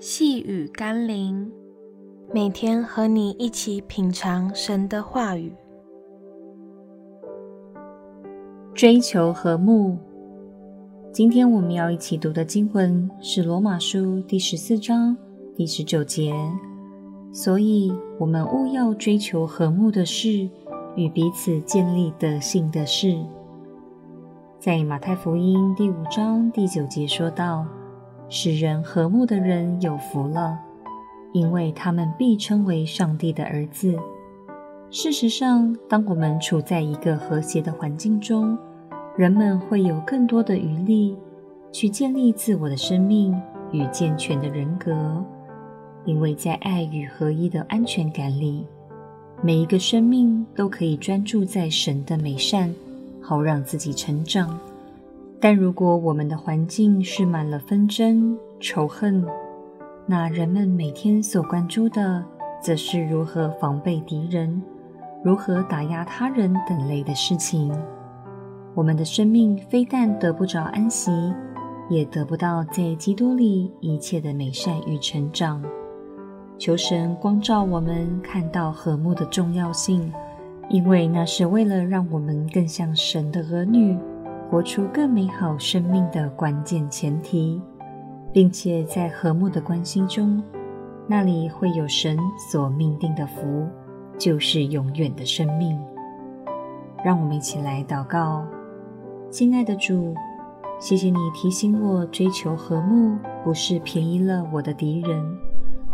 细雨甘霖，每天和你一起品尝神的话语，追求和睦。今天我们要一起读的经文是《罗马书》第十四章第十九节。所以，我们务要追求和睦的事，与彼此建立德性的事。在马太福音第五章第九节说道。使人和睦的人有福了，因为他们必称为上帝的儿子。事实上，当我们处在一个和谐的环境中，人们会有更多的余力去建立自我的生命与健全的人格，因为在爱与合一的安全感里，每一个生命都可以专注在神的美善，好让自己成长。但如果我们的环境是满了纷争、仇恨，那人们每天所关注的，则是如何防备敌人、如何打压他人等类的事情。我们的生命非但得不着安息，也得不到在基督里一切的美善与成长。求神光照我们，看到和睦的重要性，因为那是为了让我们更像神的儿女。活出更美好生命的关键前提，并且在和睦的关系中，那里会有神所命定的福，就是永远的生命。让我们一起来祷告，亲爱的主，谢谢你提醒我追求和睦，不是便宜了我的敌人，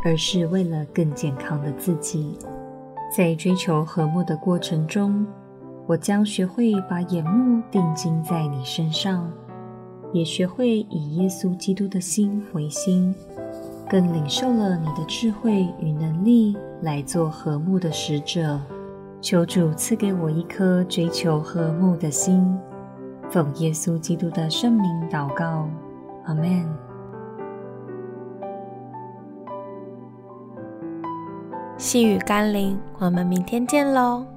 而是为了更健康的自己。在追求和睦的过程中，我将学会把眼目定睛在你身上，也学会以耶稣基督的心为心，更领受了你的智慧与能力来做和睦的使者。求主赐给我一颗追求和睦的心，奉耶稣基督的圣名祷告，阿门。细雨甘霖，我们明天见喽。